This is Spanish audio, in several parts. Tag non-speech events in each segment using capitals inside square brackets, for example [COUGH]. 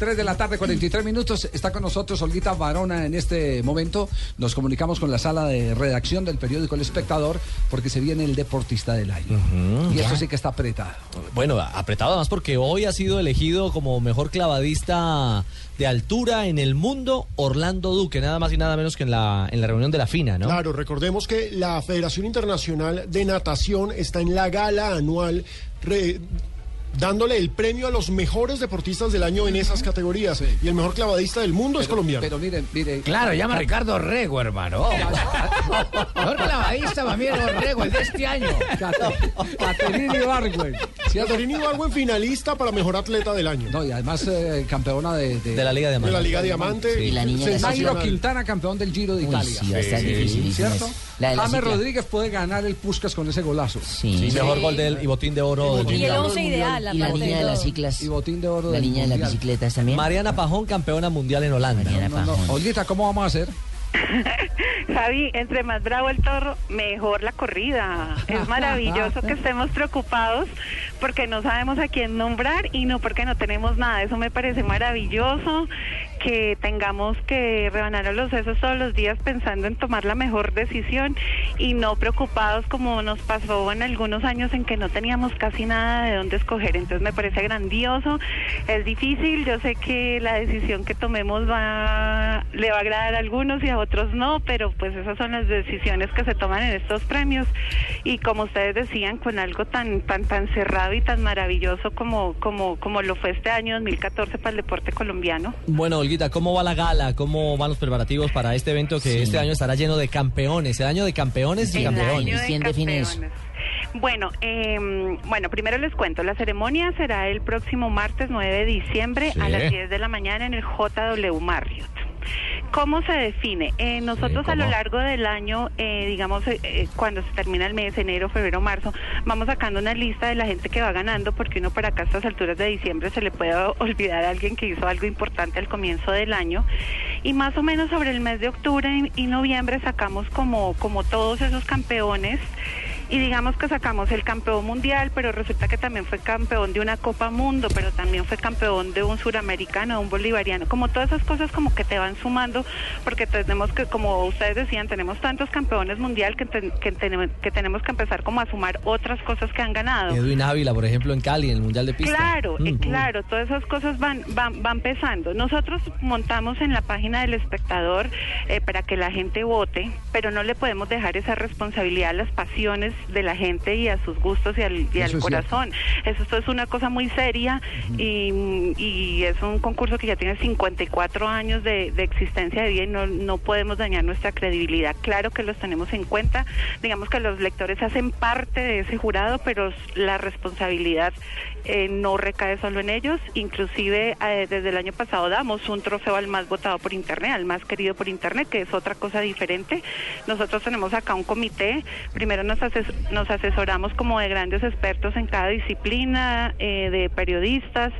3 de la tarde, 43 minutos. Está con nosotros Olguita Varona en este momento. Nos comunicamos con la sala de redacción del periódico El Espectador porque se viene el deportista del año. y eso sí que está apretado. Bueno, apretado además porque hoy ha sido elegido como mejor clavadista de altura en el mundo Orlando Duque, nada más y nada menos que en la, en la reunión de la FINA, ¿no? Claro, recordemos que la Federación Internacional de Natación está en la gala anual re- dándole el premio a los mejores deportistas del año en esas categorías. Y el mejor clavadista del mundo es colombiano. Pero miren, miren. Claro, llama Ricardo Rego, hermano. [LAUGHS] Mejor clavadista para mí Rego, el de este año. Caterini Barwen. Caterini Barwen finalista para mejor atleta del año. No, y además eh, campeona de, De la Liga Diamante. De la Liga Diamante. Y la niña de Nairo Sensacional. Quintana, campeón del Giro de Uy, Italia. sí, estar dificilísimo ¿Cierto? La de la James cicla. Rodríguez puede ganar el Puskas con ese golazo. Sí. Mejor gol del y botín de oro del Y Y el mundial. once ideal, Y la niña de las ciclas. Y botín de oro La niña de las bicicletas también. Mariana Pajón, campeona mundial en Holanda. Mariana No, no, Pajón. Olguita, ¿cómo vamos a hacer? [LAUGHS] Javi, entre más bravo el toro, mejor la corrida. Es [LAUGHS] maravilloso que estemos preocupados porque no sabemos a quién nombrar y no porque no tenemos nada. Eso me parece maravilloso que tengamos que rebanar a los sesos todos los días pensando en tomar la mejor decisión y no preocupados como nos pasó en algunos años en que no teníamos casi nada de dónde escoger. Entonces me parece grandioso. Es difícil. Yo sé que la decisión que tomemos va le va a agradar a algunos y a otros no, pero pues esas son las decisiones que se toman en estos premios y como ustedes decían con algo tan tan tan cerrado y tan maravilloso como como como lo fue este año 2014 para el deporte colombiano. Bueno, Olguita, ¿cómo va la gala? ¿Cómo van los preparativos para este evento que este año estará lleno de campeones? El año de campeones y El campeones. año de ¿Quién define eso? campeones. Bueno, eh, bueno, primero les cuento, la ceremonia será el próximo martes 9 de diciembre a las 10 de la mañana en el JW Marriott. ¿Cómo se define? Eh, nosotros a lo largo del año, eh, digamos, eh, eh, cuando se termina el mes, enero, febrero, marzo, vamos sacando una lista de la gente que va ganando, porque uno para acá a estas alturas de diciembre se le puede [LAUGHS] olvidar a alguien que hizo algo importante al comienzo del año. Y más o menos sobre el mes de octubre y noviembre sacamos como, como todos esos campeones y digamos que sacamos el campeón mundial, pero resulta que también fue campeón de una Copa Mundo, pero también fue campeón de un suramericano, de un bolivariano, como todas esas cosas como que te van sumando, porque tenemos que, como ustedes decían, tenemos tantos campeones mundial que, ten- que, tenemos, que tenemos que empezar como a sumar otras cosas que han ganado. Edwin Ávila, por ejemplo, en Cali, en el Mundial de Pista. Claro, eh, Mm. claro, todas esas cosas van, van, van pesando. Nosotros montamos en la página del espectador eh, para que la gente vote, pero no le podemos dejar esa responsabilidad a las pasiones de la gente y a sus gustos y al, y al Eso es corazón. Eso esto es una cosa muy seria y, y es un concurso que ya tiene 54 años de, de existencia de vida y no, no podemos dañar nuestra credibilidad. Claro que los tenemos en cuenta, digamos que los lectores hacen parte de ese jurado, pero la responsabilidad eh, no recae solo en ellos. Inclusive eh, desde el año pasado damos un trofeo al más votado por Internet, al más querido por Internet, que es otra cosa diferente. Nosotros tenemos acá un comité, primero nos, ases- nos asesoramos como de grandes expertos en cada disciplina, eh, de periodistas,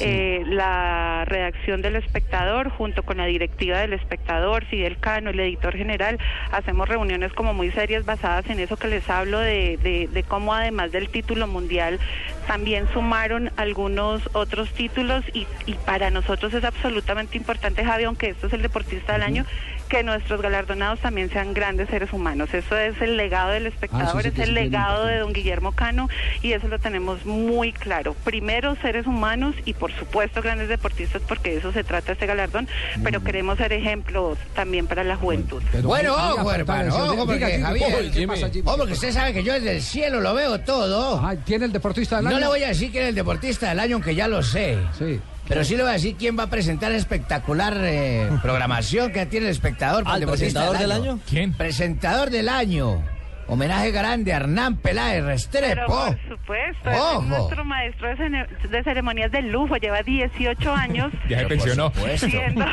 eh, la redacción del espectador junto con la directiva del espectador, Fidel Cano, el editor general, hacemos reuniones como muy serias basadas en eso que les hablo de, de, de cómo además del título mundial también sumaron algunos otros títulos y, y para nosotros es absolutamente importante, Javi, aunque esto es el deportista del año, que nuestros galardonados también sean grandes seres humanos. Eso es el legado del espectador, sí es que sí el que legado de don Guillermo Cano y eso lo tenemos muy claro. Primero seres humanos y por supuesto grandes deportistas porque de eso se trata este galardón, pero queremos ser ejemplos también para la juventud. Pero Bueno, ojo, hermano, ojo, porque, Javier, ¿qué pasa, Jimmy? Oh, porque usted sabe que yo desde el cielo lo veo todo. ¿Tiene el deportista del año? No le voy a decir quién es el deportista del año, aunque ya lo sé. Sí. Pero sí le voy a decir quién va a presentar espectacular eh, [LAUGHS] programación que tiene el espectador para ¿Al el deportista presentador del año? ¿Quién? Presentador del año. Homenaje grande a Hernán Peláez Pero Restrepo. por supuesto, Ojo. es nuestro maestro de, cene- de ceremonias de lujo, lleva 18 años [LAUGHS] Ya se pensionó. siendo,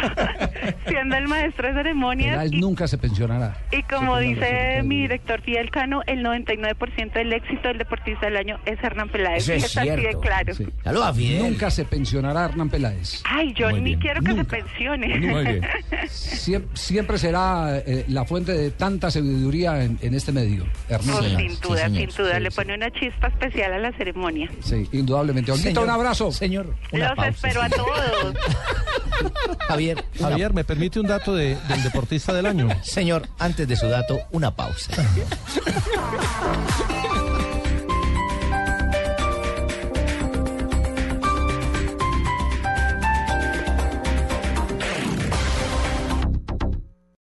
[LAUGHS] siendo el maestro de ceremonias. Peláez Y, nunca se pensionará. y como Sí, dice mi director Fidel Cano, el 99% del éxito del deportista del año es Hernán Peláez. Eso es está así de claro. Sí. Fidel. Nunca se pensionará Hernán Peláez. Ay, yo Muy ni bien. quiero que Nunca. se pensione. Muy bien. [LAUGHS] Siem- siempre será eh, la fuente de tanta sabiduría en, en este medio. Hernán Peláez. sin duda, señor. sin duda, Sí, le sí. pone una chispa especial a la ceremonia. Sí, indudablemente. Olguita, un abrazo. Señor, una Los pausa. espero a todos. [LAUGHS] Javier, Javier, ¿me permite un dato de- del deportista del año? Señor, antes de su dato, una pausa. [LAUGHS]